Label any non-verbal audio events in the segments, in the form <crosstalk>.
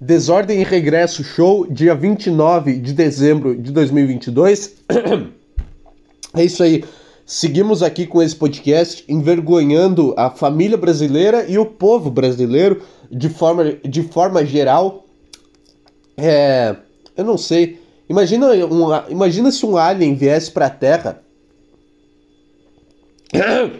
Desordem e Regresso Show, dia 29 de dezembro de 2022. <clears throat> é isso aí. Seguimos aqui com esse podcast envergonhando a família brasileira e o povo brasileiro de forma, de forma geral. É, eu não sei. Imagina, um, imagina se um alien viesse para a Terra <clears throat>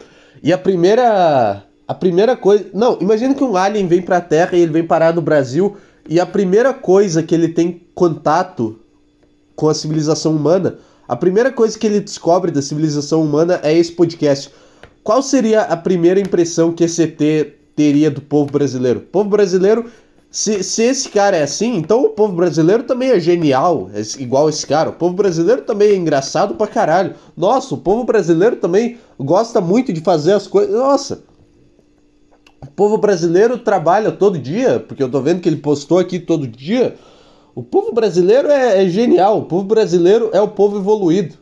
e a primeira a primeira coisa, não, imagina que um alien vem para a Terra e ele vem parar no Brasil e a primeira coisa que ele tem contato com a civilização humana, a primeira coisa que ele descobre da civilização humana é esse podcast. Qual seria a primeira impressão que esse ET teria do povo brasileiro? O povo brasileiro se, se esse cara é assim, então o povo brasileiro também é genial, é igual esse cara. O povo brasileiro também é engraçado pra caralho. Nossa, o povo brasileiro também gosta muito de fazer as coisas. Nossa, o povo brasileiro trabalha todo dia, porque eu tô vendo que ele postou aqui todo dia. O povo brasileiro é, é genial, o povo brasileiro é o povo evoluído.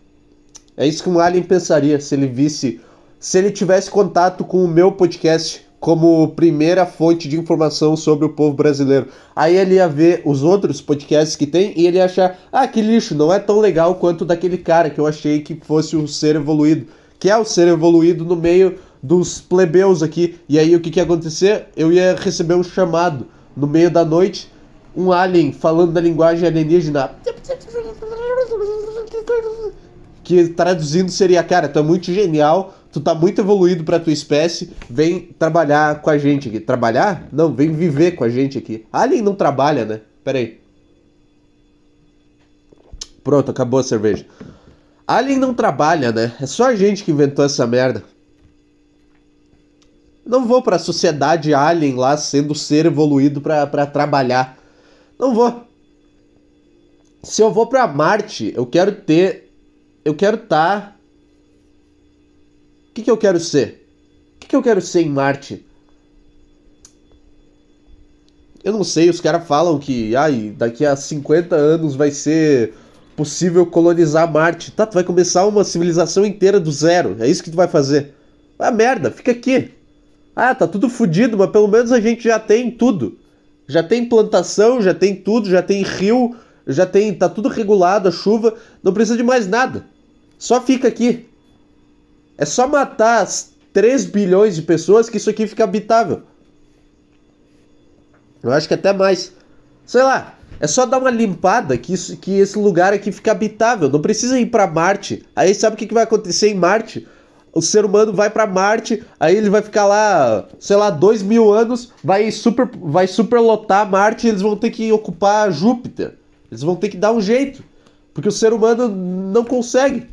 É isso que um alien pensaria se ele visse, se ele tivesse contato com o meu podcast como primeira fonte de informação sobre o povo brasileiro. Aí ele ia ver os outros podcasts que tem e ele ia achar, ah, que lixo, não é tão legal quanto daquele cara que eu achei que fosse o ser evoluído, que é o ser evoluído no meio dos plebeus aqui. E aí o que, que ia acontecer? Eu ia receber um chamado no meio da noite, um alien falando da linguagem alienígena. Que traduzindo seria, cara, tu é muito genial, tu tá muito evoluído pra tua espécie, vem trabalhar com a gente aqui. Trabalhar? Não, vem viver com a gente aqui. Alien não trabalha, né? Pera aí. Pronto, acabou a cerveja. Alien não trabalha, né? É só a gente que inventou essa merda. Não vou pra sociedade alien lá sendo ser evoluído pra trabalhar. Não vou. Se eu vou pra Marte, eu quero ter. Eu quero estar tá que, que eu quero ser? O que, que eu quero ser em Marte? Eu não sei, os caras falam que ai, daqui a 50 anos vai ser possível colonizar Marte. Tá, tu vai começar uma civilização inteira do zero. É isso que tu vai fazer. Ah, merda, fica aqui. Ah, tá tudo fodido, mas pelo menos a gente já tem tudo. Já tem plantação, já tem tudo, já tem rio, já tem. tá tudo regulado, a chuva, não precisa de mais nada. Só fica aqui. É só matar as 3 bilhões de pessoas que isso aqui fica habitável. Eu acho que até mais. Sei lá, é só dar uma limpada que, isso, que esse lugar aqui fica habitável. Não precisa ir para Marte. Aí sabe o que, que vai acontecer em Marte? O ser humano vai para Marte, aí ele vai ficar lá, sei lá, dois mil anos, vai super, vai superlotar Marte e eles vão ter que ocupar Júpiter. Eles vão ter que dar um jeito. Porque o ser humano não consegue.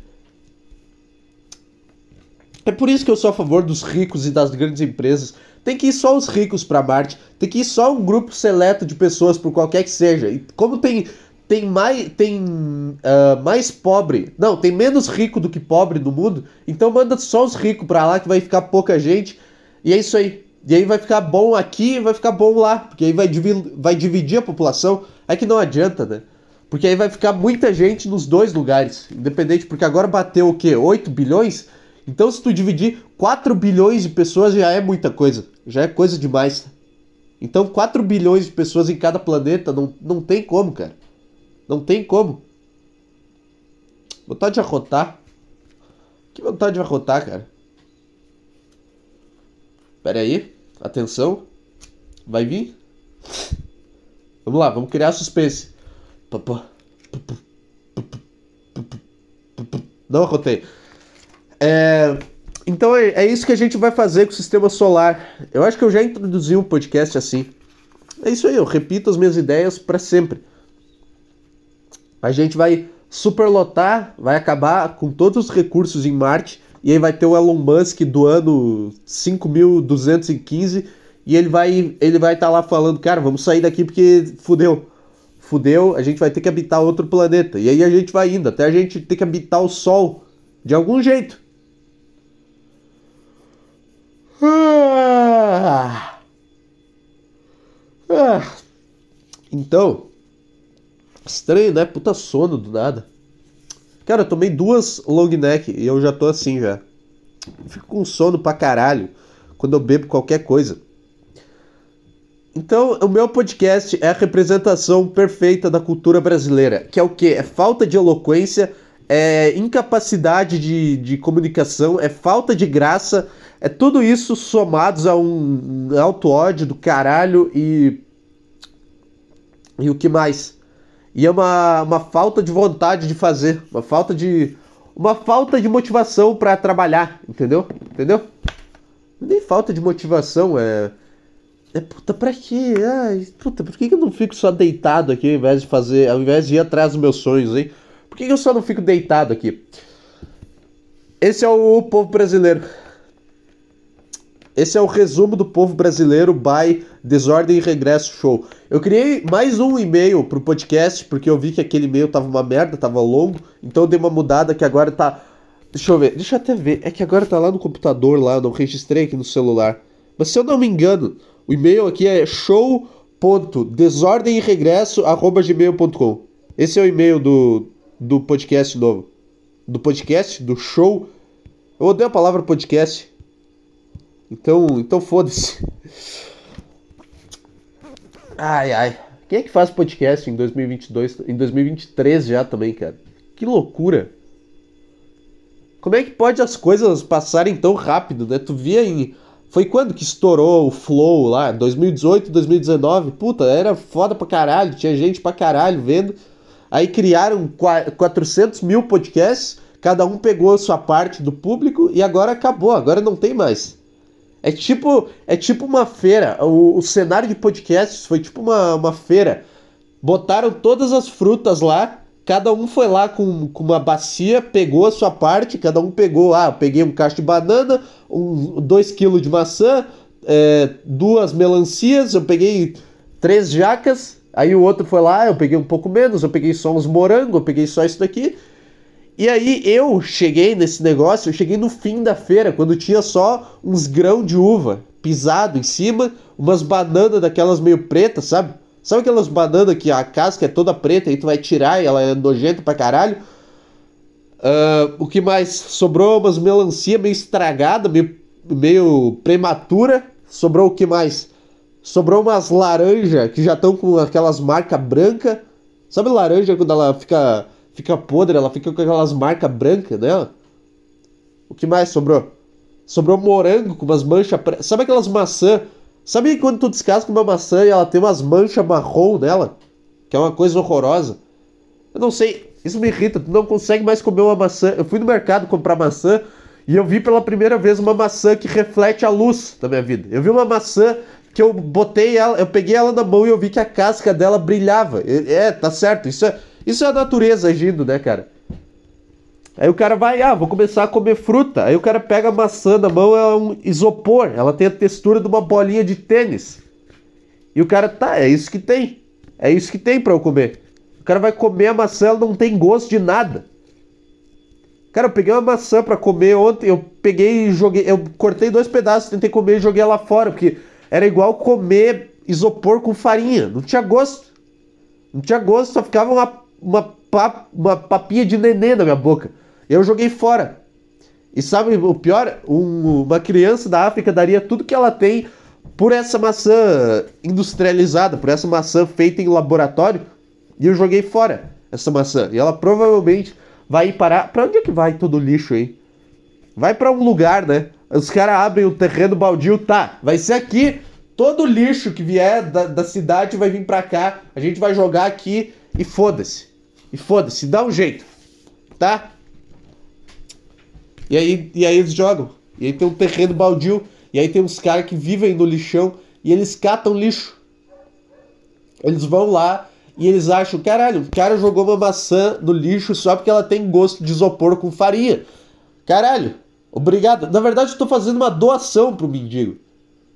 É por isso que eu sou a favor dos ricos e das grandes empresas. Tem que ir só os ricos para Marte, tem que ir só um grupo seleto de pessoas, por qualquer que seja. E como tem tem mais tem uh, mais pobre, não, tem menos rico do que pobre no mundo, então manda só os ricos para lá que vai ficar pouca gente. E é isso aí. E aí vai ficar bom aqui e vai ficar bom lá, porque aí vai, dividir, vai dividir a população. É que não adianta, né? Porque aí vai ficar muita gente nos dois lugares, independente, porque agora bateu o quê? 8 bilhões? Então, se tu dividir 4 bilhões de pessoas, já é muita coisa. Já é coisa demais. Então, 4 bilhões de pessoas em cada planeta, não, não tem como, cara. Não tem como. Vontade de arrotar. Que vontade de arrotar, cara. Pera aí. Atenção. Vai vir? Vamos lá, vamos criar suspense. Não arrotei. É, então é, é, isso que a gente vai fazer com o sistema solar. Eu acho que eu já introduzi um podcast assim. É isso aí, eu repito as minhas ideias para sempre. A gente vai superlotar, vai acabar com todos os recursos em Marte, e aí vai ter o Elon Musk do ano 5215 e ele vai ele vai estar tá lá falando, cara, vamos sair daqui porque fudeu. Fudeu, a gente vai ter que habitar outro planeta. E aí a gente vai indo até a gente ter que habitar o Sol de algum jeito. Ah. Ah. Então, estranho, né? Puta sono do nada. Cara, eu tomei duas long neck e eu já tô assim já. Fico com sono pra caralho quando eu bebo qualquer coisa. Então, o meu podcast é a representação perfeita da cultura brasileira, que é o quê? É falta de eloquência, é incapacidade de, de comunicação, é falta de graça, é tudo isso somados a um alto ódio do caralho e. E o que mais? E é uma, uma falta de vontade de fazer, uma falta de. Uma falta de motivação para trabalhar, entendeu? Entendeu? Nem falta de motivação, é. É puta, pra quê? Ai, puta, por que, que eu não fico só deitado aqui ao invés de fazer. Ao invés de ir atrás dos meus sonhos, hein? Por que, que eu só não fico deitado aqui? Esse é o povo brasileiro. Esse é o resumo do povo brasileiro by Desordem e Regresso Show. Eu criei mais um e-mail pro podcast, porque eu vi que aquele e-mail tava uma merda, tava longo, então eu dei uma mudada que agora tá. Deixa eu ver, deixa eu até ver. É que agora tá lá no computador, lá, eu não registrei aqui no celular. Mas se eu não me engano, o e-mail aqui é show.desordemeregresso.gmail.com. Esse é o e-mail do, do podcast novo. Do podcast, do show. Eu odeio a palavra podcast. Então, então foda-se. Ai, ai. Quem é que faz podcast em 2022, em 2023 já também, cara? Que loucura. Como é que pode as coisas passarem tão rápido, né? Tu via em foi quando que estourou o Flow lá? 2018, 2019? Puta, era foda pra caralho, tinha gente pra caralho vendo. Aí criaram 400 mil podcasts, cada um pegou a sua parte do público e agora acabou, agora não tem mais. É tipo, é tipo uma feira. O, o cenário de podcasts foi tipo uma, uma feira. Botaram todas as frutas lá, cada um foi lá com, com uma bacia, pegou a sua parte, cada um pegou, ah, eu peguei um cacho de banana, um, dois quilos de maçã, é, duas melancias, eu peguei três jacas, aí o outro foi lá, eu peguei um pouco menos, eu peguei só uns morangos, eu peguei só isso daqui. E aí eu cheguei nesse negócio, eu cheguei no fim da feira, quando tinha só uns grãos de uva pisado em cima, umas bananas daquelas meio pretas, sabe? Sabe aquelas bananas que a casca é toda preta e tu vai tirar e ela é nojenta pra caralho? Uh, o que mais? Sobrou umas melancia meio estragada, meio, meio prematura. Sobrou o que mais? Sobrou umas laranja que já estão com aquelas marcas brancas. Sabe laranja quando ela fica fica podre, ela fica com aquelas marcas brancas, né? O que mais sobrou? Sobrou morango com umas manchas. Pre... Sabe aquelas maçã? Sabe quando tu descasca uma maçã e ela tem umas manchas marrom nela? Que é uma coisa horrorosa. Eu não sei, isso me irrita, tu não consegue mais comer uma maçã. Eu fui no mercado comprar maçã e eu vi pela primeira vez uma maçã que reflete a luz da minha vida. Eu vi uma maçã que eu botei ela, eu peguei ela na mão e eu vi que a casca dela brilhava. É, tá certo, isso é, isso é a natureza agindo, né, cara? Aí o cara vai, ah, vou começar a comer fruta. Aí o cara pega a maçã na mão, é um isopor. Ela tem a textura de uma bolinha de tênis. E o cara, tá, é isso que tem. É isso que tem para eu comer. O cara vai comer a maçã, ela não tem gosto de nada. Cara, eu peguei uma maçã para comer ontem, eu peguei e joguei, eu cortei dois pedaços, tentei comer e joguei ela fora, porque era igual comer isopor com farinha, não tinha gosto. Não tinha gosto, só ficava uma uma, uma papinha de neném na minha boca. Eu joguei fora. E sabe o pior? Um, uma criança da África daria tudo que ela tem por essa maçã industrializada, por essa maçã feita em laboratório. E eu joguei fora essa maçã. E ela provavelmente vai ir parar. Pra onde é que vai todo o lixo aí? Vai para um lugar, né? Os caras abrem o terreno baldio, tá? Vai ser aqui. Todo lixo que vier da, da cidade vai vir pra cá. A gente vai jogar aqui e foda-se. E foda-se, dá um jeito. Tá? E aí, e aí eles jogam. E aí tem um terreno baldio. E aí tem uns caras que vivem no lixão. E eles catam lixo. Eles vão lá e eles acham, caralho, o cara jogou uma maçã no lixo só porque ela tem gosto de isopor com farinha. Caralho, obrigado. Na verdade, eu tô fazendo uma doação pro mendigo.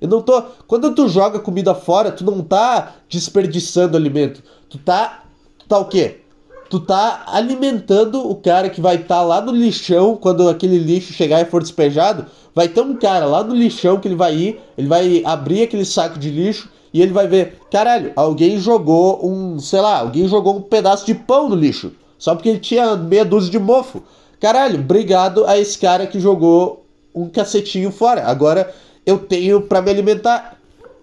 Eu não tô. Quando tu joga comida fora, tu não tá desperdiçando alimento. Tu tá. Tu tá o quê? Tu tá alimentando o cara que vai estar tá lá no lixão quando aquele lixo chegar e for despejado. Vai ter um cara lá no lixão que ele vai ir, ele vai abrir aquele saco de lixo e ele vai ver, caralho, alguém jogou um, sei lá, alguém jogou um pedaço de pão no lixo, só porque ele tinha meia dúzia de mofo. Caralho, obrigado a esse cara que jogou um cacetinho fora. Agora eu tenho para me alimentar.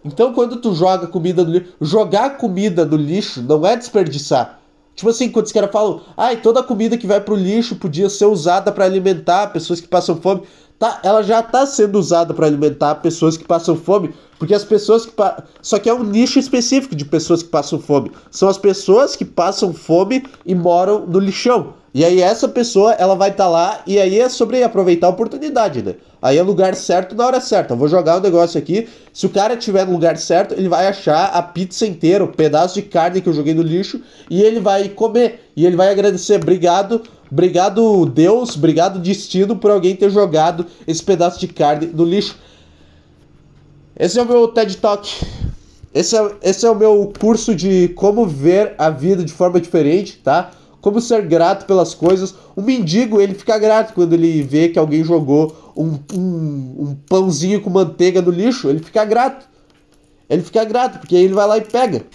Então quando tu joga comida no lixo, jogar comida no lixo não é desperdiçar. Tipo assim, quando os caras falam, ai, toda a comida que vai pro lixo podia ser usada para alimentar pessoas que passam fome. Tá, ela já tá sendo usada para alimentar pessoas que passam fome, porque as pessoas que pa... só que é um nicho específico de pessoas que passam fome. São as pessoas que passam fome e moram no lixão. E aí essa pessoa, ela vai estar tá lá e aí é sobre aproveitar a oportunidade, né? Aí é lugar certo na hora certa. Eu vou jogar um negócio aqui. Se o cara tiver no lugar certo, ele vai achar a pizza inteira, o pedaço de carne que eu joguei no lixo e ele vai comer. E ele vai agradecer, obrigado, obrigado Deus, obrigado destino por alguém ter jogado esse pedaço de carne no lixo. Esse é o meu TED Talk. Esse é, esse é o meu curso de como ver a vida de forma diferente, tá? Como ser grato pelas coisas. O mendigo, ele fica grato quando ele vê que alguém jogou um, um, um pãozinho com manteiga no lixo. Ele fica grato. Ele fica grato, porque ele vai lá e pega.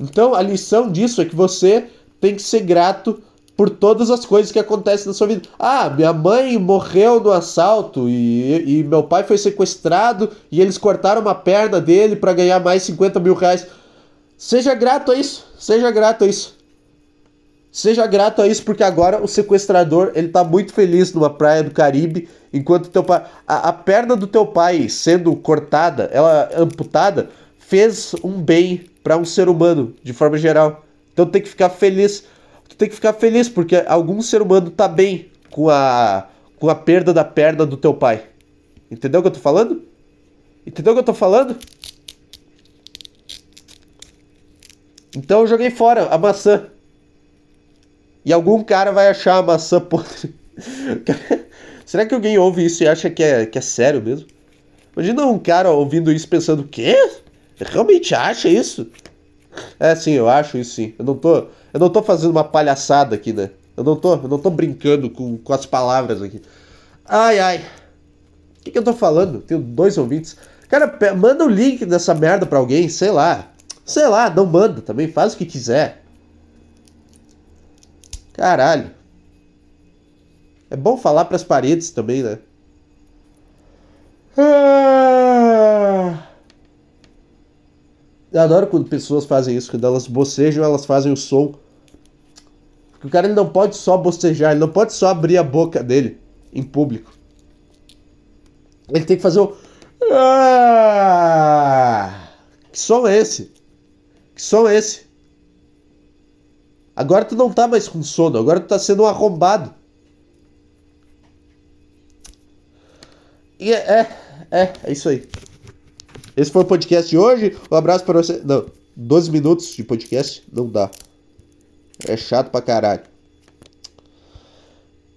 Então, a lição disso é que você tem que ser grato por todas as coisas que acontecem na sua vida. Ah, minha mãe morreu no assalto e, e meu pai foi sequestrado e eles cortaram uma perna dele para ganhar mais 50 mil reais. Seja grato a isso. Seja grato a isso. Seja grato a isso, porque agora o sequestrador ele tá muito feliz numa praia do Caribe, enquanto teu pai. A, a perna do teu pai sendo cortada, ela amputada, fez um bem para um ser humano, de forma geral. Então tem que ficar feliz. Tu tem que ficar feliz, porque algum ser humano tá bem com a, com a perda da perna do teu pai. Entendeu o que eu tô falando? Entendeu o que eu tô falando? Então eu joguei fora a maçã. E algum cara vai achar a maçã <laughs> podre. Será que alguém ouve isso e acha que é, que é sério mesmo? Imagina um cara ouvindo isso pensando, o quê? Realmente acha isso? É, sim, eu acho isso sim. Eu não tô, eu não tô fazendo uma palhaçada aqui, né? Eu não tô, eu não tô brincando com, com as palavras aqui. Ai, ai. O que, que eu tô falando? Tenho dois ouvintes. Cara, manda o link dessa merda pra alguém, sei lá. Sei lá, não manda também, faz o que quiser. Caralho. É bom falar para as paredes também, né? Ah. Eu adoro quando pessoas fazem isso, quando elas bocejam, elas fazem o som. Porque o cara ele não pode só bocejar, ele não pode só abrir a boca dele em público. Ele tem que fazer o. Ah. Que som é esse? Que som é esse? Agora tu não tá mais com sono, agora tu tá sendo um arrombado. E é, é, é, é isso aí. Esse foi o podcast de hoje. Um abraço para você. Não, 12 minutos de podcast não dá. É chato pra caralho.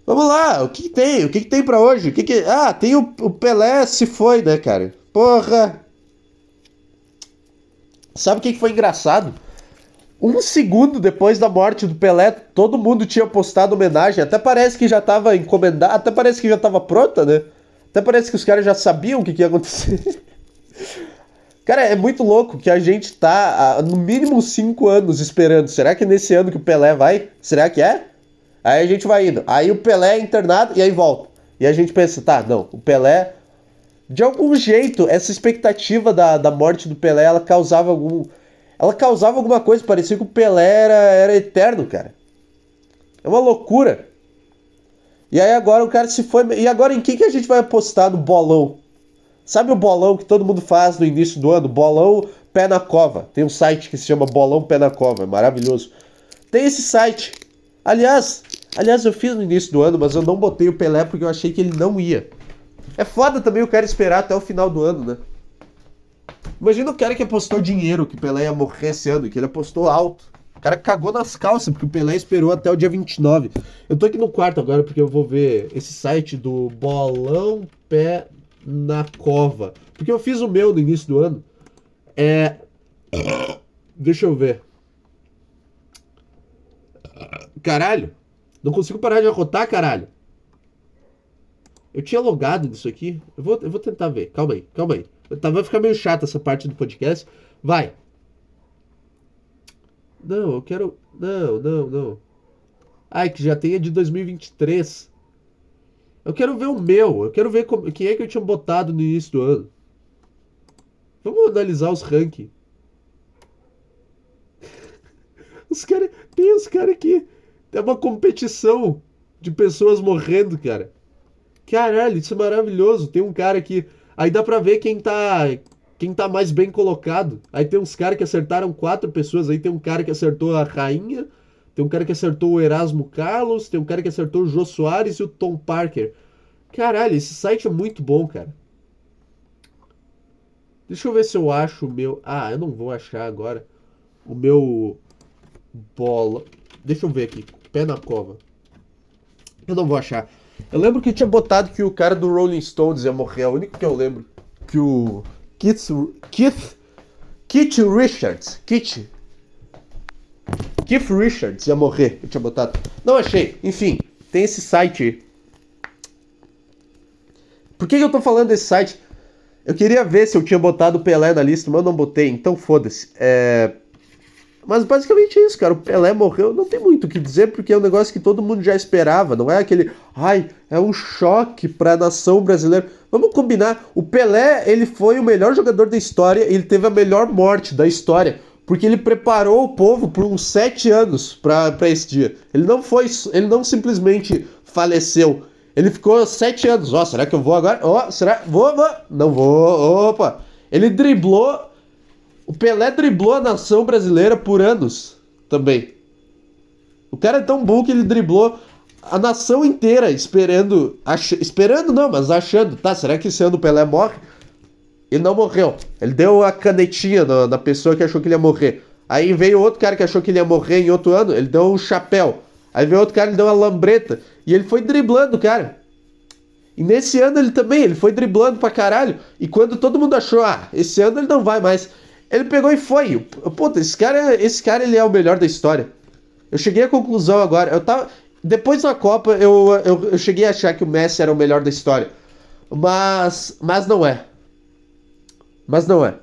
Vamos lá, o que, que tem? O que, que tem pra hoje? O que, que... Ah, tem o, o Pelé se foi, né, cara? Porra! Sabe o que foi engraçado? Um segundo depois da morte do Pelé, todo mundo tinha postado homenagem. Até parece que já estava encomendado, até parece que já estava pronta, né? Até parece que os caras já sabiam o que, que ia acontecer. <laughs> Cara, é muito louco que a gente tá há, no mínimo cinco anos esperando. Será que nesse ano que o Pelé vai? Será que é? Aí a gente vai indo. Aí o Pelé é internado e aí volta. E a gente pensa, tá, não, o Pelé de algum jeito, essa expectativa da, da morte do Pelé, ela causava algum. Ela causava alguma coisa, parecia que o Pelé era, era eterno, cara. É uma loucura. E aí agora o cara se foi. E agora em quem que a gente vai apostar no bolão? Sabe o bolão que todo mundo faz no início do ano? Bolão Pé na Cova. Tem um site que se chama Bolão Pé na Cova, é maravilhoso. Tem esse site. Aliás, aliás, eu fiz no início do ano, mas eu não botei o Pelé porque eu achei que ele não ia. É foda também o cara esperar até o final do ano, né? Imagina o cara que apostou dinheiro que Pelé ia morrer esse ano, que ele apostou alto. O cara cagou nas calças, porque o Pelé esperou até o dia 29. Eu tô aqui no quarto agora porque eu vou ver esse site do Bolão Pé na Cova. Porque eu fiz o meu no início do ano. É. Deixa eu ver. Caralho! Não consigo parar de arrotar, caralho! Eu tinha logado nisso aqui. Eu vou, eu vou tentar ver. Calma aí, calma aí. Tá, vai ficar meio chato essa parte do podcast. Vai. Não, eu quero. Não, não, não. Ai, que já tenha de 2023. Eu quero ver o meu. Eu quero ver como... quem é que eu tinha botado no início do ano. Vamos analisar os rankings. <laughs> Os caras. Tem os caras aqui. É uma competição de pessoas morrendo, cara. Caralho, isso é maravilhoso. Tem um cara que. Aí dá pra ver quem tá. Quem tá mais bem colocado. Aí tem uns caras que acertaram quatro pessoas. Aí tem um cara que acertou a rainha. Tem um cara que acertou o Erasmo Carlos. Tem um cara que acertou o Jô Soares e o Tom Parker. Caralho, esse site é muito bom, cara. Deixa eu ver se eu acho o meu. Ah, eu não vou achar agora. O meu. Bola. Deixa eu ver aqui. Pé na cova. Eu não vou achar. Eu lembro que tinha botado que o cara do Rolling Stones ia morrer. É o único que eu lembro. Que o. Keith. Keith. Keith Richards. Keith. Keith Richards ia morrer. Eu tinha botado. Não achei. Enfim, tem esse site. Por que, que eu tô falando desse site? Eu queria ver se eu tinha botado o Pelé na lista, mas eu não botei, então foda-se. É... Mas basicamente é isso, cara. O Pelé morreu, não tem muito o que dizer, porque é um negócio que todo mundo já esperava. Não é aquele, ai, é um choque para a nação brasileira. Vamos combinar, o Pelé, ele foi o melhor jogador da história, ele teve a melhor morte da história, porque ele preparou o povo por uns sete anos para esse dia. Ele não foi, ele não simplesmente faleceu. Ele ficou sete anos. Ó, oh, será que eu vou agora? Ó, oh, será? Vou, vou. Não vou. Opa. Ele driblou. O Pelé driblou a nação brasileira por anos também. O cara é tão bom que ele driblou a nação inteira esperando. Ach... Esperando não, mas achando. Tá, será que esse ano o Pelé morre? Ele não morreu. Ele deu a canetinha na, na pessoa que achou que ele ia morrer. Aí veio outro cara que achou que ele ia morrer em outro ano. Ele deu um chapéu. Aí veio outro cara, ele deu uma lambreta. E ele foi driblando, cara. E nesse ano ele também, ele foi driblando pra caralho. E quando todo mundo achou, ah, esse ano ele não vai mais. Ele pegou e foi. Puta, esse cara, esse cara ele é o melhor da história. Eu cheguei à conclusão agora. Eu tava. Depois da Copa, eu, eu, eu cheguei a achar que o Messi era o melhor da história. Mas. Mas não é. Mas não é.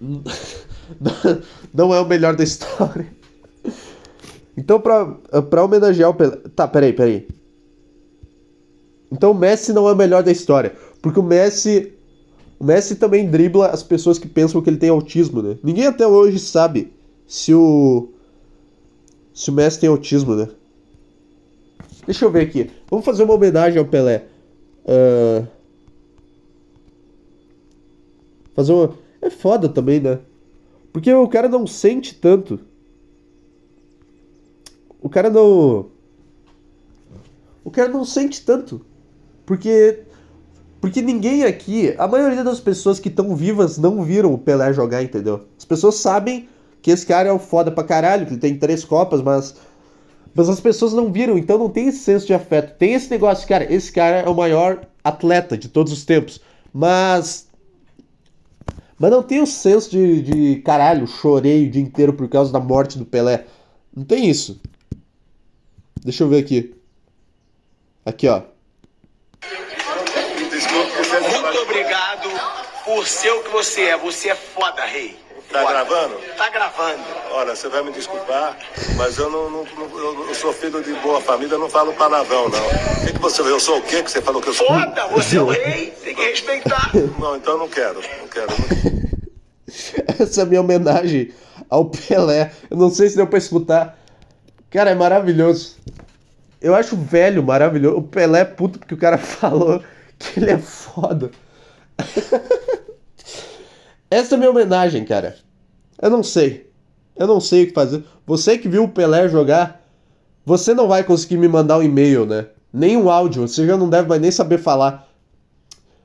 <laughs> não é o melhor da história. Então, pra, pra homenagear o Pelé. Tá, peraí, peraí. Então o Messi não é o melhor da história. Porque o Messi. O Messi também dribla as pessoas que pensam que ele tem autismo, né? Ninguém até hoje sabe se o. Se o Messi tem autismo, né? Deixa eu ver aqui. Vamos fazer uma homenagem ao Pelé. Uh... Fazer uma. É foda também, né? Porque o cara não sente tanto o cara não. O cara não sente tanto. Porque. Porque ninguém aqui, a maioria das pessoas que estão vivas não viram o Pelé jogar, entendeu? As pessoas sabem que esse cara é o foda pra caralho, que ele tem três copas, mas. Mas as pessoas não viram, então não tem esse senso de afeto. Tem esse negócio, cara, esse cara é o maior atleta de todos os tempos. Mas. Mas não tem o senso de, de caralho, chorei o dia inteiro por causa da morte do Pelé. Não tem isso. Deixa eu ver aqui. Aqui, ó. Por ser o que você é. Você é foda, rei. Tá foda. gravando? Tá gravando. Olha, você vai me desculpar, mas eu não, não, não eu sou filho de boa família, eu não falo palavrão, não. O que, que você Eu sou o quê que você falou que eu sou? Foda, você é o <laughs> rei, tem que respeitar. Não, então eu não quero, não quero. <laughs> Essa é a minha homenagem ao Pelé. Eu não sei se deu pra escutar. Cara, é maravilhoso. Eu acho o velho maravilhoso. O Pelé é puto porque o cara <laughs> falou que ele é foda. Essa é minha homenagem, cara. Eu não sei. Eu não sei o que fazer. Você que viu o Pelé jogar, você não vai conseguir me mandar um e-mail, né? Nem um áudio. Você já não deve mais nem saber falar.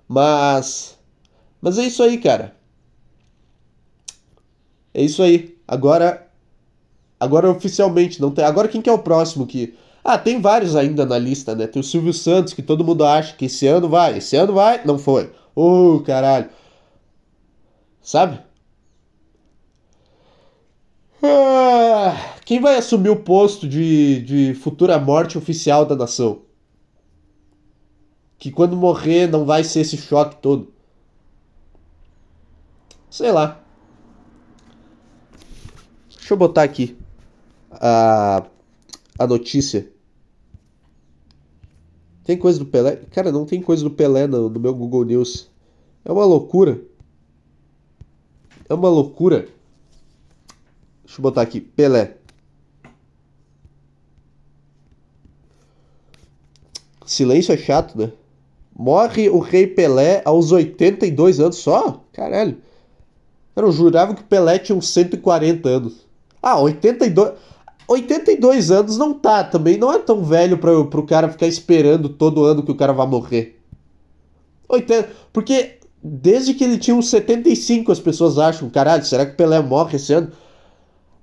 Mas. Mas é isso aí, cara. É isso aí. Agora Agora oficialmente não tem. Agora quem que é o próximo que. Ah, tem vários ainda na lista, né? Tem o Silvio Santos, que todo mundo acha que esse ano vai. Esse ano vai, não foi. Oh, caralho. Sabe? Ah, quem vai assumir o posto de, de futura morte oficial da nação? Que quando morrer não vai ser esse choque todo. Sei lá. Deixa eu botar aqui a, a notícia. Tem coisa do Pelé? Cara, não tem coisa do Pelé no, no meu Google News. É uma loucura. É uma loucura. Deixa eu botar aqui, Pelé. Silêncio é chato, né? Morre o rei Pelé aos 82 anos só? Caralho. Eu jurava que o Pelé tinha uns 140 anos. Ah, 82. 82 anos não tá, também não é tão velho pra, pro cara ficar esperando todo ano que o cara vai morrer. 80, porque desde que ele tinha uns 75 as pessoas acham, caralho, será que Pelé morre esse ano?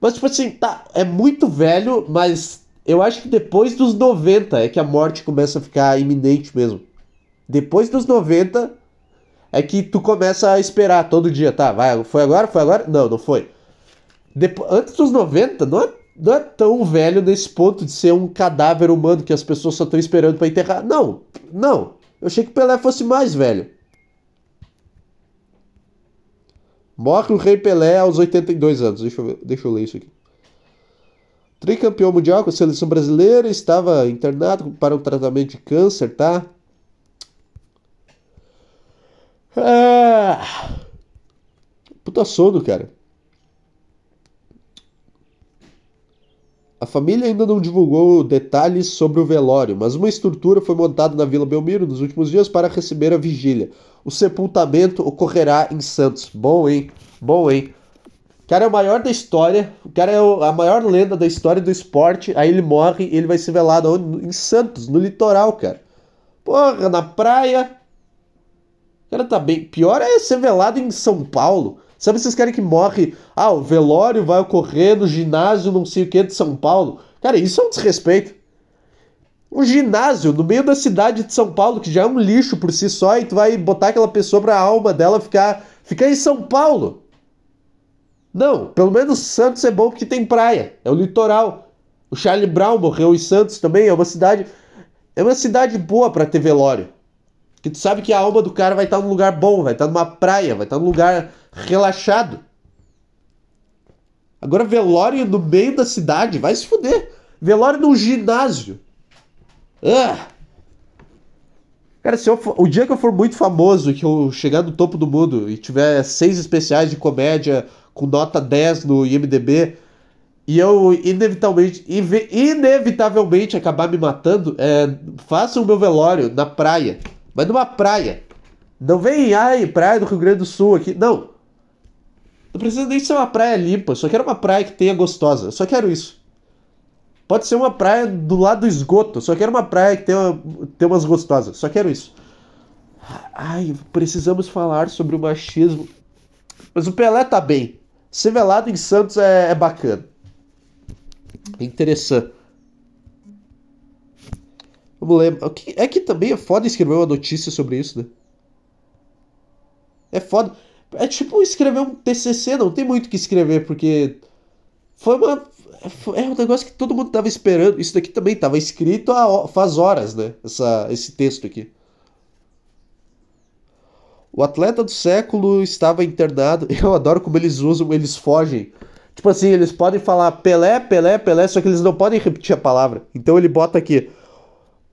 Mas tipo assim, tá, é muito velho, mas eu acho que depois dos 90 é que a morte começa a ficar iminente mesmo. Depois dos 90 é que tu começa a esperar todo dia, tá? Vai, foi agora? Foi agora? Não, não foi. Depois, antes dos 90, não é, não é tão velho nesse ponto de ser um cadáver humano que as pessoas só estão esperando para enterrar. Não, não. Eu achei que Pelé fosse mais velho. Morre o Rei Pelé aos 82 anos. Deixa eu, deixa eu ler isso aqui. Tricampeão mundial com a seleção brasileira, estava internado para um tratamento de câncer, tá? Ah, puta sono, cara. A família ainda não divulgou detalhes sobre o velório, mas uma estrutura foi montada na Vila Belmiro nos últimos dias para receber a vigília. O sepultamento ocorrerá em Santos. Bom, hein? Bom, hein? O cara é o maior da história, o cara é a maior lenda da história do esporte, aí ele morre e ele vai ser velado em Santos, no litoral, cara. Porra, na praia, cara tá bem. Pior é ser velado em São Paulo. Sabe esses caras que morrem? Ah, o velório vai ocorrer no ginásio não sei o que de São Paulo. Cara, isso é um desrespeito. Um ginásio no meio da cidade de São Paulo, que já é um lixo por si só, e tu vai botar aquela pessoa pra alma dela ficar, ficar em São Paulo. Não, pelo menos Santos é bom porque tem praia, é o litoral. O Charlie Brown morreu em Santos também, é uma cidade. É uma cidade boa para ter velório. Que tu sabe que a alma do cara vai estar num lugar bom, vai estar numa praia, vai estar num lugar relaxado. Agora, velório no meio da cidade, vai se fuder. Velório num ginásio. Ah. Cara, se eu for, o dia que eu for muito famoso, que eu chegar no topo do mundo e tiver seis especiais de comédia com nota 10 no IMDB, e eu inevitavelmente, inevitavelmente acabar me matando, é, faça o meu velório na praia. Mas numa praia. Não vem, ai, praia do Rio Grande do Sul aqui. Não. Não precisa nem ser uma praia limpa. Só quero uma praia que tenha gostosa. Só quero isso. Pode ser uma praia do lado do esgoto. Só quero uma praia que tenha, tenha umas gostosas. Só quero isso. Ai, precisamos falar sobre o machismo. Mas o Pelé tá bem. Ser velado em Santos é, é bacana. É interessante. Vamos lembrar. É que também é foda escrever uma notícia sobre isso, né? É foda. É tipo escrever um TCC, não tem muito o que escrever, porque foi uma. É um negócio que todo mundo tava esperando. Isso daqui também tava escrito há, faz horas, né? Essa, esse texto aqui. O atleta do século estava internado. <laughs> Eu adoro como eles usam, eles fogem. Tipo assim, eles podem falar Pelé, Pelé, Pelé, só que eles não podem repetir a palavra. Então ele bota aqui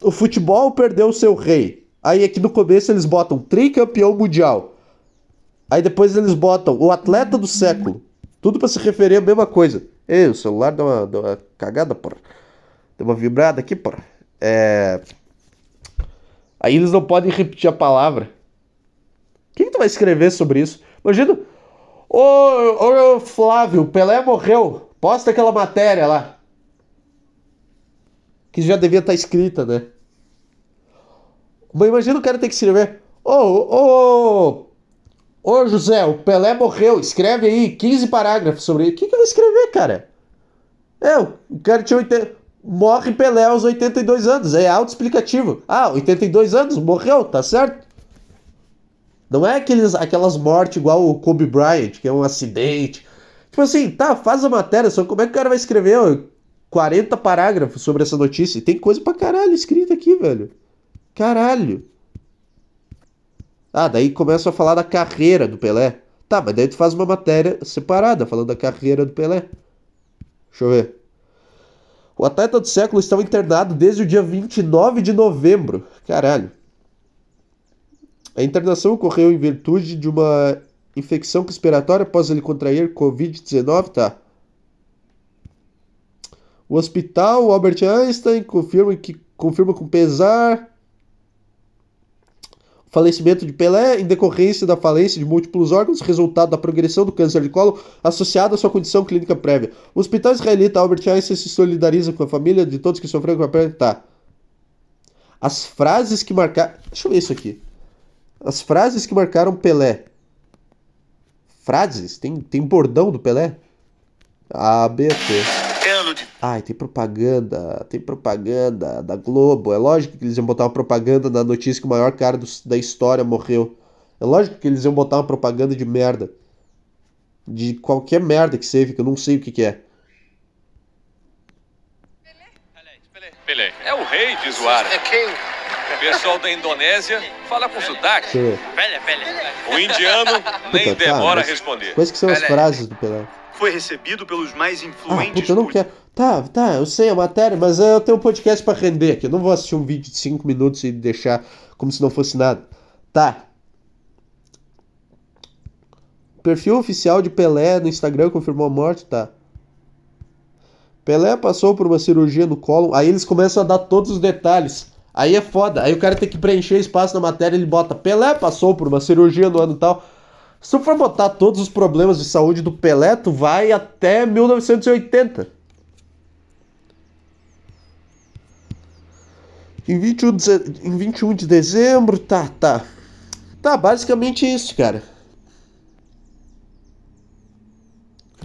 o futebol perdeu seu rei. Aí aqui no começo eles botam tricampeão mundial. Aí depois eles botam o atleta do século. Tudo para se referir à mesma coisa. Ei, o celular deu uma, deu uma cagada, porra. Deu uma vibrada aqui, porra. É... Aí eles não podem repetir a palavra. Quem que tu vai escrever sobre isso? Imagina. Ô, ô Flávio, Pelé morreu. Posta aquela matéria lá que já devia estar tá escrita, né? Mas imagina o cara ter que escrever: Ô, ô, ô, José, o Pelé morreu, escreve aí 15 parágrafos sobre ele. O que, que eu vou escrever, cara? É, o cara tinha 80. Morre Pelé aos 82 anos, é autoexplicativo. Ah, 82 anos, morreu, tá certo? Não é aqueles, aquelas mortes igual o Kobe Bryant, que é um acidente. Tipo assim, tá, faz a matéria, só como é que o cara vai escrever? 40 parágrafos sobre essa notícia. E tem coisa pra caralho escrita aqui, velho. Caralho. Ah, daí começa a falar da carreira do Pelé. Tá, mas daí tu faz uma matéria separada falando da carreira do Pelé. Deixa eu ver. O atleta do século estava internado desde o dia 29 de novembro. Caralho. A internação ocorreu em virtude de uma infecção respiratória após ele contrair Covid-19, tá? O hospital Albert Einstein confirma que confirma com pesar o falecimento de Pelé em decorrência da falência de múltiplos órgãos, resultado da progressão do câncer de colo associado à sua condição clínica prévia. O hospital israelita Albert Einstein se solidariza com a família de todos que sofreram com a perda. Tá. As frases que marcaram. Deixa eu ver isso aqui. As frases que marcaram Pelé. Frases? Tem, tem bordão do Pelé? A, B, T. Ai, tem propaganda, tem propaganda da Globo. É lógico que eles iam botar uma propaganda na notícia que o maior cara do, da história morreu. É lógico que eles iam botar uma propaganda de merda. De qualquer merda que seja, que eu não sei o que, que é. Pelé. É o rei de zoar. É quem? O pessoal da Indonésia fala com sotaque. Velha, velha. O indiano nem Puta, tá, demora a mas responder. Quais que são as Pelé. frases do Pelé? Foi recebido pelos mais Ah, influentes puta, eu não quero. Tá, tá, eu sei a matéria, mas eu tenho um podcast pra render aqui. Eu não vou assistir um vídeo de 5 minutos e deixar como se não fosse nada. Tá. Perfil oficial de Pelé no Instagram confirmou a morte, tá. Pelé passou por uma cirurgia no colo. Aí eles começam a dar todos os detalhes. Aí é foda. Aí o cara tem que preencher espaço na matéria. Ele bota Pelé passou por uma cirurgia no ano tal. Se tu for botar todos os problemas de saúde do Pelé, tu vai até 1980. Em 21, de em 21 de dezembro, tá, tá. Tá, basicamente é isso, cara.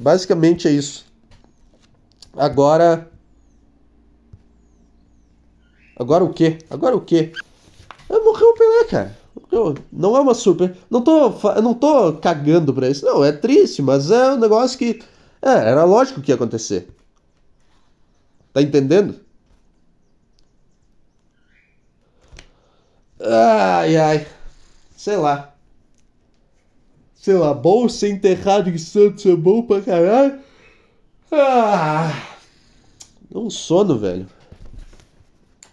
Basicamente é isso. Agora. Agora o quê? Agora o quê? É, morreu o Pelé, cara. Morreu. Não é uma surpresa. Não tô, eu não tô cagando pra isso. Não, é triste, mas é um negócio que. É, era lógico que ia acontecer. Tá entendendo? Ai, ai. Sei lá. Sei lá, bom ser enterrado em Santos é bom pra caralho. Ah. Um sono, velho.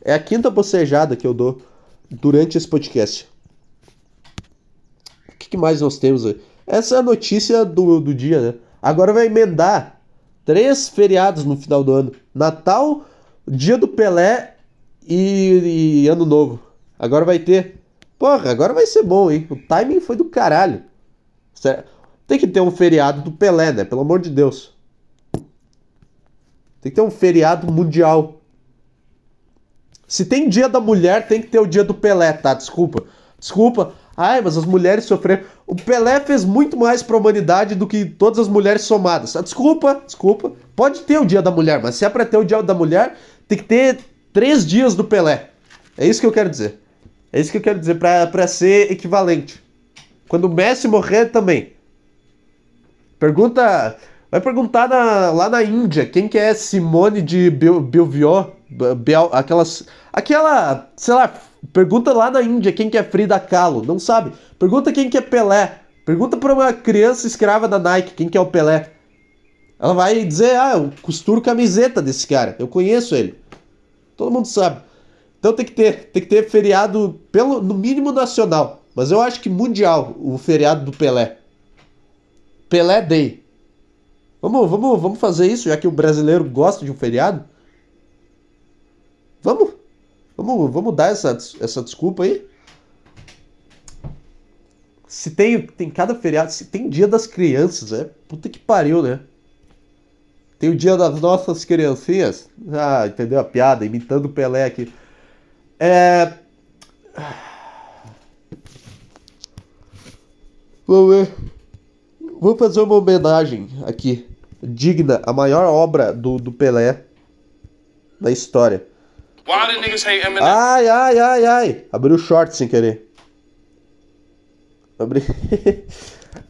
É a quinta bocejada que eu dou durante esse podcast. O que, que mais nós temos aí? Essa é a notícia do, do dia, né? Agora vai emendar três feriados no final do ano: Natal, Dia do Pelé e, e Ano Novo. Agora vai ter. Porra, agora vai ser bom, hein? O timing foi do caralho. Tem que ter um feriado do Pelé, né? Pelo amor de Deus. Tem que ter um feriado mundial. Se tem dia da mulher, tem que ter o dia do Pelé, tá? Desculpa. Desculpa. Ai, mas as mulheres sofreram. O Pelé fez muito mais pra humanidade do que todas as mulheres somadas. Ah, Desculpa, desculpa. Pode ter o dia da mulher, mas se é pra ter o dia da mulher, tem que ter três dias do Pelé. É isso que eu quero dizer. É isso que eu quero dizer, pra ser equivalente. Quando o Messi morrer também. Pergunta. Vai perguntar na- lá na Índia quem que é Simone de Bel- Belvior. Be- Bel, aquelas. Aquela. Sei lá. Pergunta lá na Índia quem que é Frida Kahlo. Não sabe. Pergunta quem que é Pelé. Pergunta pra uma criança escrava da Nike quem que é o Pelé. Ela vai dizer, ah, eu costuro camiseta desse cara. Eu conheço ele. Todo mundo sabe. Então tem que ter, tem que ter feriado pelo no mínimo nacional, mas eu acho que mundial o feriado do Pelé. Pelé Day. Vamos, vamos, vamos fazer isso, já que o brasileiro gosta de um feriado. Vamos, vamos, vamos dar essa, essa desculpa aí. Se tem, tem cada feriado, se tem dia das crianças, é puta que pariu, né? Tem o dia das nossas criancinhas. Ah, entendeu a piada? Imitando o Pelé aqui. É. Vamos ver. Vou fazer uma homenagem aqui. Digna, a maior obra do, do Pelé da história. Ai, ai, ai, ai. Abri o short sem querer. Abri. <laughs>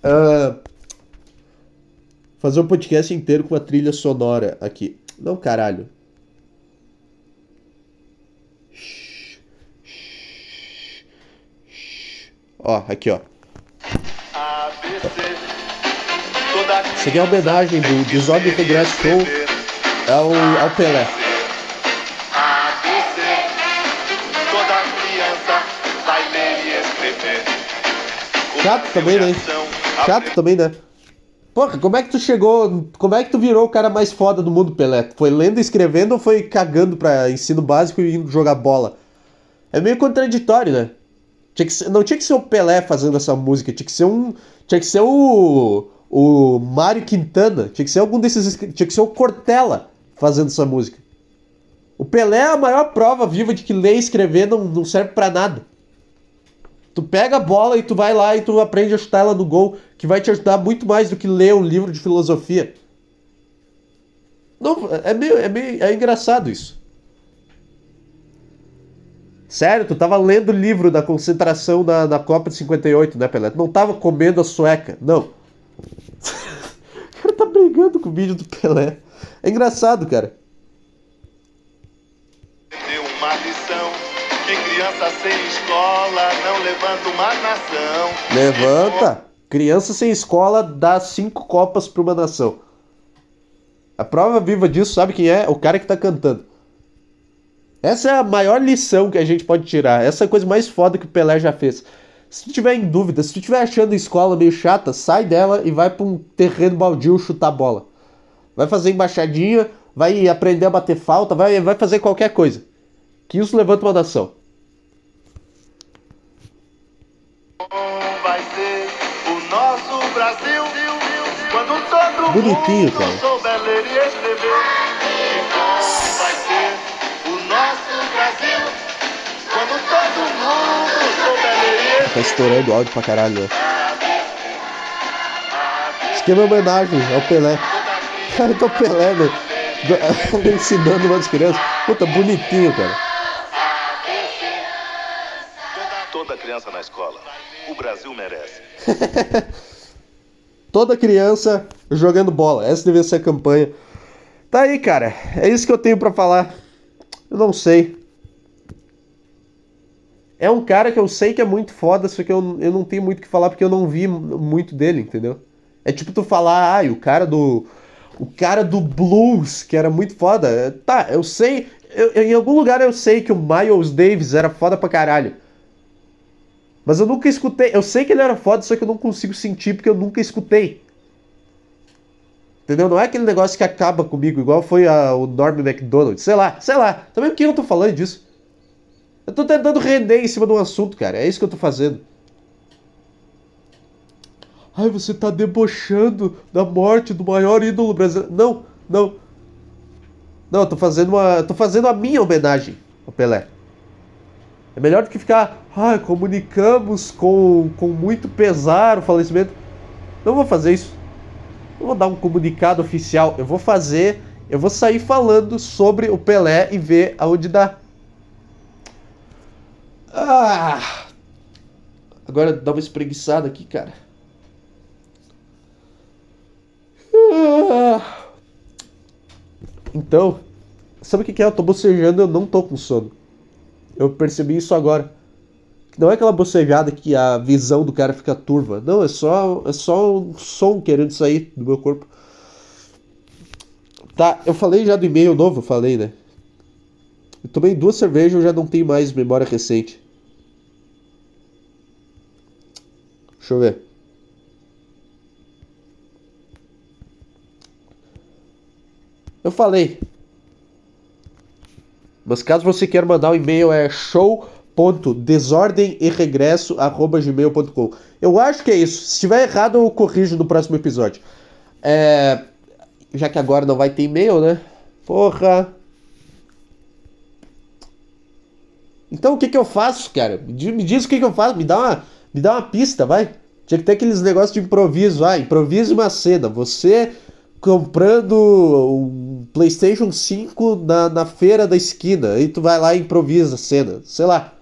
Ah, fazer um podcast inteiro com a trilha sonora aqui. Não, caralho. Ó, aqui, ó. Isso aqui é uma homenagem do Desordem Regresso Show ao, ao Pelé. Vai ler e escrever. Chato também, né? Chato também, né? Porra, como é que tu chegou. Como é que tu virou o cara mais foda do mundo, Pelé? Foi lendo e escrevendo ou foi cagando pra ensino básico e indo jogar bola? É meio contraditório, né? Tinha que ser, não tinha que ser o Pelé fazendo essa música, tinha que ser um. Tinha que ser o. O Mário Quintana, tinha que ser algum desses. Tinha que ser o Cortella fazendo essa música. O Pelé é a maior prova viva de que ler e escrever não, não serve para nada. Tu pega a bola e tu vai lá e tu aprende a chutar ela no gol, que vai te ajudar muito mais do que ler um livro de filosofia. Não, é meio, é meio é engraçado isso. Sério, tu tava lendo o livro da concentração na, na Copa de 58, né, Pelé? Tu não tava comendo a sueca, não. <laughs> o cara tá brigando com o vídeo do Pelé. É engraçado, cara. Deu uma lição que criança sem escola não levanta uma nação. Levanta! Criança sem escola dá cinco copas pra uma nação. A prova viva disso, sabe quem é? O cara que tá cantando. Essa é a maior lição que a gente pode tirar. Essa é a coisa mais foda que o Pelé já fez. Se tu tiver em dúvida, se tu tiver achando a escola meio chata, sai dela e vai pra um terreno baldio chutar bola. Vai fazer embaixadinha, vai aprender a bater falta, vai, vai fazer qualquer coisa. Que isso levanta uma nação. Vai ser o nosso Brasil. Quando todo Bonitinho, mundo cara. souber ler e escrever. Tá estourando o áudio pra caralho, né? Esquema homenagem ao Pelé. <laughs> Cara, tô Pelé, né? Do- <laughs> Ensinando umas crianças. Puta, bonitinho, cara. Toda criança na escola. O Brasil merece. <laughs> Toda criança jogando bola. Essa devia ser a campanha. Tá aí, cara. É isso que eu tenho pra falar. Eu não sei. É um cara que eu sei que é muito foda, só que eu, eu não tenho muito o que falar porque eu não vi muito dele, entendeu? É tipo tu falar, ai, o cara do. O cara do blues, que era muito foda. Tá, eu sei. eu- eu- em algum lugar eu sei que o Miles Davis era foda pra caralho. Mas eu nunca escutei. Eu sei que ele era foda, só que eu não consigo sentir porque eu nunca escutei. Entendeu? Não é aquele negócio que acaba comigo, igual foi a- o Norm MacDonald. Sei lá, sei lá. Também por que eu tô falando disso? Eu tô tentando render em cima de um assunto, cara. É isso que eu tô fazendo. Ai, você tá debochando da morte do maior ídolo brasileiro. Não, não. Não, eu tô fazendo uma. eu tô fazendo a minha homenagem ao Pelé. É melhor do que ficar. Ah, comunicamos com, com muito pesar o falecimento. Não vou fazer isso. Não vou dar um comunicado oficial. Eu vou fazer. Eu vou sair falando sobre o Pelé e ver aonde dá. Ah! Agora dá uma espreguiçada aqui, cara. Ah. Então, sabe o que que é? Eu tô bocejando eu não tô com sono. Eu percebi isso agora. Não é aquela bocejada que a visão do cara fica turva. Não, é só, é só um som querendo sair do meu corpo. Tá, eu falei já do e-mail novo, falei, né? Eu tomei duas cervejas, eu já não tenho mais memória recente. Deixa eu ver. Eu falei. Mas caso você queira mandar um e-mail é show.desordemeregresso@gmail.com. Eu acho que é isso. Se estiver errado eu corrijo no próximo episódio. É... já que agora não vai ter e-mail, né? Porra. Então o que que eu faço, cara? Me diz, o que que eu faço, me dá uma, me dá uma pista, vai. Tinha que ter aqueles negócios de improviso, vai. Improvise uma cena. Você comprando um PlayStation 5 na, na feira da esquina. Aí tu vai lá e improvisa a cena. Sei lá.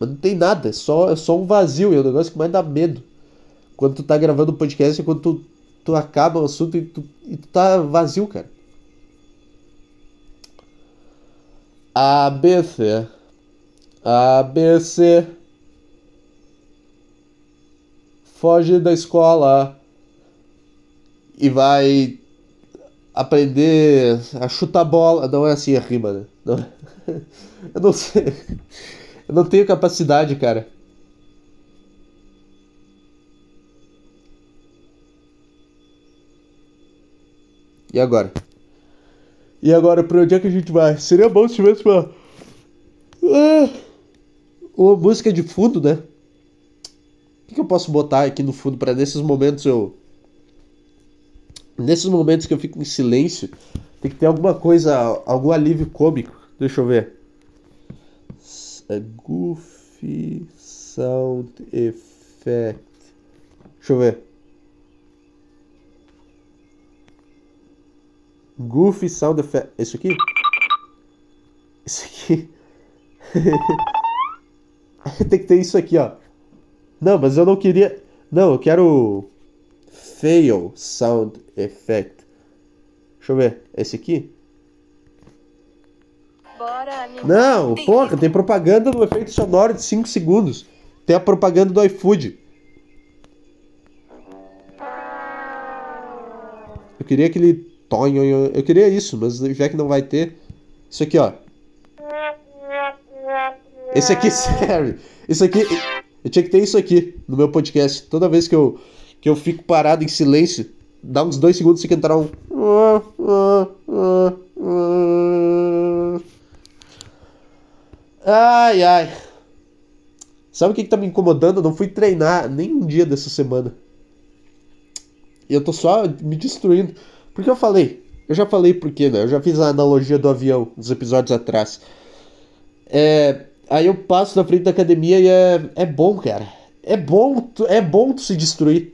Mas não tem nada, é só, é só um vazio. É o negócio que mais dá medo. Quando tu tá gravando um podcast, é quando tu, tu acaba o assunto e tu, e tu tá vazio, cara. ABC ABC foge da escola e vai aprender a chutar bola. Não é assim a rima, né? Não. <laughs> Eu não sei. Eu não tenho capacidade, cara. E agora? E agora, pra onde é que a gente vai? Seria bom se tivesse uma. Ah, uma música de fundo, né? O que, eu posso botar aqui no fundo para nesses momentos eu. Nesses momentos que eu fico em silêncio, tem que ter alguma coisa, algum alívio cômico. Deixa eu ver. Goofy Sound Effect. Deixa eu ver. Goofy Sound Effect. Esse aqui? Esse aqui. <laughs> Tem que ter isso aqui, ó. Não, mas eu não queria. Não, eu quero. Fail Sound Effect. Deixa eu ver. Esse aqui? Bora. Não, porra, tem propaganda no efeito sonoro de 5 segundos. Tem a propaganda do iFood. Eu queria aquele eu queria isso, mas já que não vai ter, isso aqui, ó. Esse aqui <laughs> serve. Isso aqui, eu tinha que ter isso aqui no meu podcast. Toda vez que eu que eu fico parado em silêncio, dá uns dois segundos e que entrar um Ai, ai. Sabe o que, que tá me incomodando? Eu não fui treinar nem um dia dessa semana. E eu tô só me destruindo. Porque eu falei. Eu já falei por quê, né? Eu já fiz a analogia do avião nos episódios atrás. É, aí eu passo na frente da academia e é, é bom, cara. É bom, é bom tu se destruir.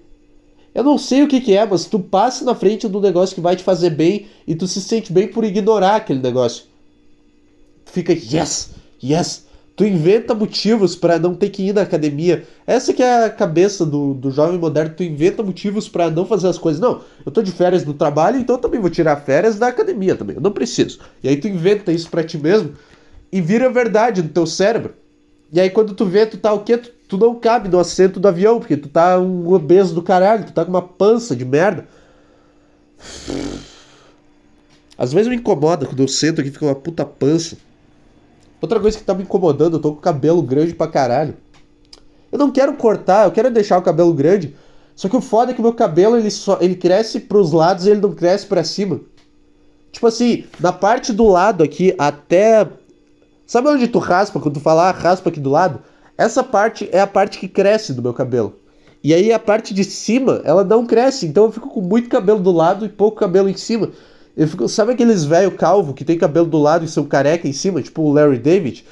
Eu não sei o que, que é, mas tu passa na frente do negócio que vai te fazer bem e tu se sente bem por ignorar aquele negócio. Tu fica, yes, yes. Tu inventa motivos pra não ter que ir na academia. Essa que é a cabeça do, do jovem moderno. Tu inventa motivos pra não fazer as coisas. Não, eu tô de férias no trabalho, então eu também vou tirar férias da academia também. Eu não preciso. E aí tu inventa isso pra ti mesmo e vira verdade no teu cérebro. E aí quando tu vê, tu tá o quê? Tu, tu não cabe no assento do avião, porque tu tá um obeso do caralho, tu tá com uma pança de merda. Às vezes me incomoda quando eu sento aqui fica uma puta pança. Outra coisa que tá me incomodando, eu tô com o cabelo grande pra caralho. Eu não quero cortar, eu quero deixar o cabelo grande. Só que o foda é que o meu cabelo ele só ele cresce pros lados e ele não cresce pra cima. Tipo assim, na parte do lado aqui até Sabe onde tu raspa quando tu fala ah, raspa aqui do lado? Essa parte é a parte que cresce do meu cabelo. E aí a parte de cima, ela não cresce, então eu fico com muito cabelo do lado e pouco cabelo em cima. Sabe aqueles velho calvo que tem cabelo do lado e são careca em cima, tipo o Larry David?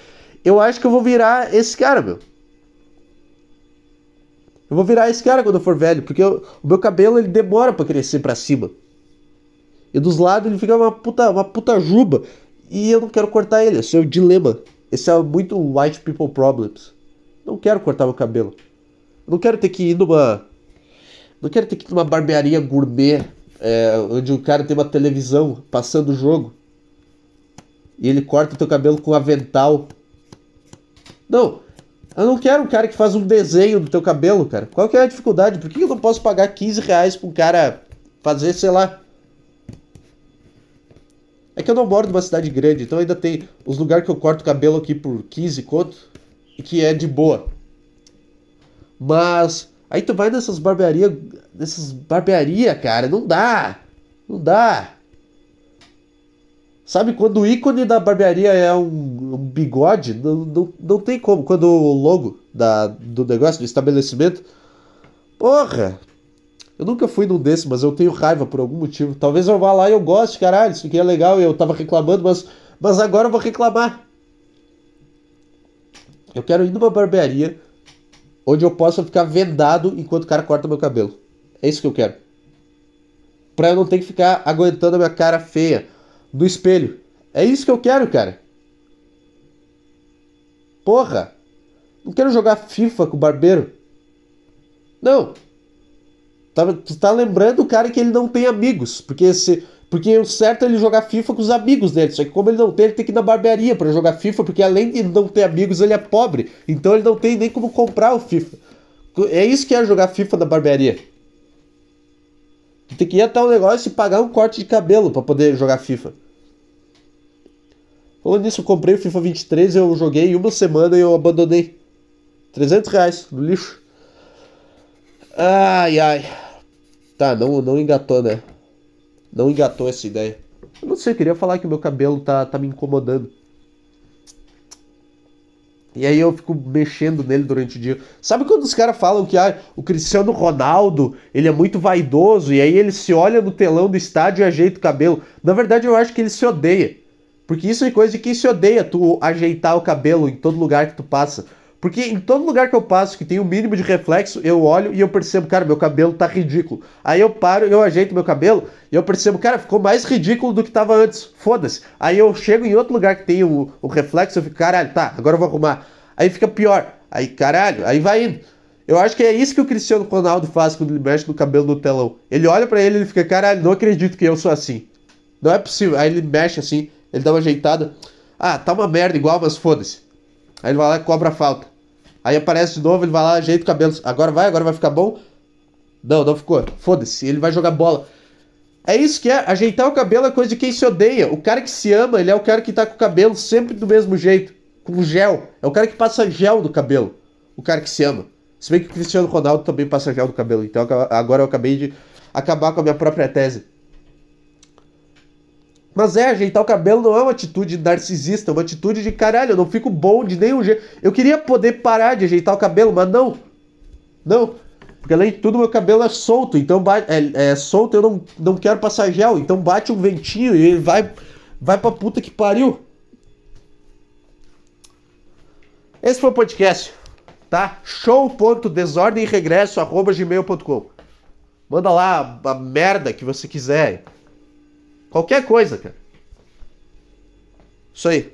Eu acho que eu vou virar esse cara, meu. Eu vou virar esse cara quando eu for velho, porque eu- o meu cabelo ele demora pra crescer pra cima. E dos lados ele fica uma puta, uma puta juba. E eu não quero cortar ele, esse é o dilema. Esse é muito white people problems. Não quero cortar meu cabelo. Não quero ter que ir numa. Não quero ter que ir numa barbearia gourmet, é, onde o cara tem uma televisão passando o jogo. E ele corta teu cabelo com avental. Não, eu não quero um cara que faz um desenho do teu cabelo, cara. Qual que é a dificuldade? Por que eu não posso pagar 15 reais pra um cara fazer, sei lá, é que eu não moro numa cidade grande, então ainda tem os lugares que eu corto cabelo aqui por 15 conto e que é de boa. Mas aí tu vai nessas barbearias, nessas barbearia, cara, não dá. Não dá. Sabe quando o ícone da barbearia é um, um bigode, não, não, não tem como. Quando o logo da, do negócio, do estabelecimento. Porra! Eu nunca fui num desse, mas eu tenho raiva por algum motivo. Talvez eu vá lá e eu goste, caralho, isso aqui é legal e eu tava reclamando, mas, mas agora eu vou reclamar. Eu quero ir numa barbearia onde eu possa ficar vendado enquanto o cara corta meu cabelo. É isso que eu quero. Pra eu não ter que ficar aguentando a minha cara feia no espelho. É isso que eu quero, cara. Porra! Não quero jogar FIFA com o barbeiro. Não. Tá, tu tá lembrando o cara que ele não tem amigos. Porque, se, porque o certo é ele jogar FIFA com os amigos dele. Só que como ele não tem, ele tem que ir na barbearia pra jogar FIFA. Porque além de não ter amigos, ele é pobre. Então ele não tem nem como comprar o FIFA. É isso que é jogar FIFA na barbearia. Tem que ir até o negócio e pagar um corte de cabelo pra poder jogar FIFA. Falando nisso, eu comprei o FIFA 23, eu joguei uma semana e eu abandonei. 300 reais no lixo. Ai, ai. Tá, não, não engatou, né? Não engatou essa ideia. Eu não sei, eu queria falar que o meu cabelo tá, tá me incomodando. E aí eu fico mexendo nele durante o dia. Sabe quando os caras falam que ah, o Cristiano Ronaldo, ele é muito vaidoso, e aí ele se olha no telão do estádio e ajeita o cabelo. Na verdade, eu acho que ele se odeia. Porque isso é coisa de quem se odeia, tu ajeitar o cabelo em todo lugar que tu passa. Porque em todo lugar que eu passo, que tem o um mínimo de reflexo, eu olho e eu percebo, cara, meu cabelo tá ridículo. Aí eu paro, eu ajeito meu cabelo e eu percebo, cara, ficou mais ridículo do que tava antes. Foda-se. Aí eu chego em outro lugar que tem o, o reflexo, eu fico, caralho, tá, agora eu vou arrumar. Aí fica pior. Aí, caralho, aí vai indo. Eu acho que é isso que o Cristiano Ronaldo faz quando ele mexe no cabelo no telão. Ele olha para ele e fica, caralho, não acredito que eu sou assim. Não é possível. Aí ele mexe assim, ele dá uma ajeitada. Ah, tá uma merda igual, mas foda-se. Aí ele vai lá e cobra a falta. Aí aparece de novo, ele vai lá, ajeita o cabelo. Agora vai, agora vai ficar bom. Não, não ficou. Foda-se, ele vai jogar bola. É isso que é. Ajeitar o cabelo é coisa de quem se odeia. O cara que se ama, ele é o cara que tá com o cabelo sempre do mesmo jeito. Com gel. É o cara que passa gel no cabelo. O cara que se ama. Se bem que o Cristiano Ronaldo também passa gel no cabelo. Então agora eu acabei de acabar com a minha própria tese. Mas é, ajeitar o cabelo não é uma atitude narcisista, é uma atitude de caralho, eu não fico bom de nenhum jeito. Eu queria poder parar de ajeitar o cabelo, mas não. Não. Porque além de tudo, meu cabelo é solto, então é, é solto, eu não, não quero passar gel, então bate um ventinho e ele vai, vai pra puta que pariu. Esse foi o podcast, tá? show.desordemregresso.gmail.com Manda lá a merda que você quiser. Qualquer coisa, cara. Isso aí.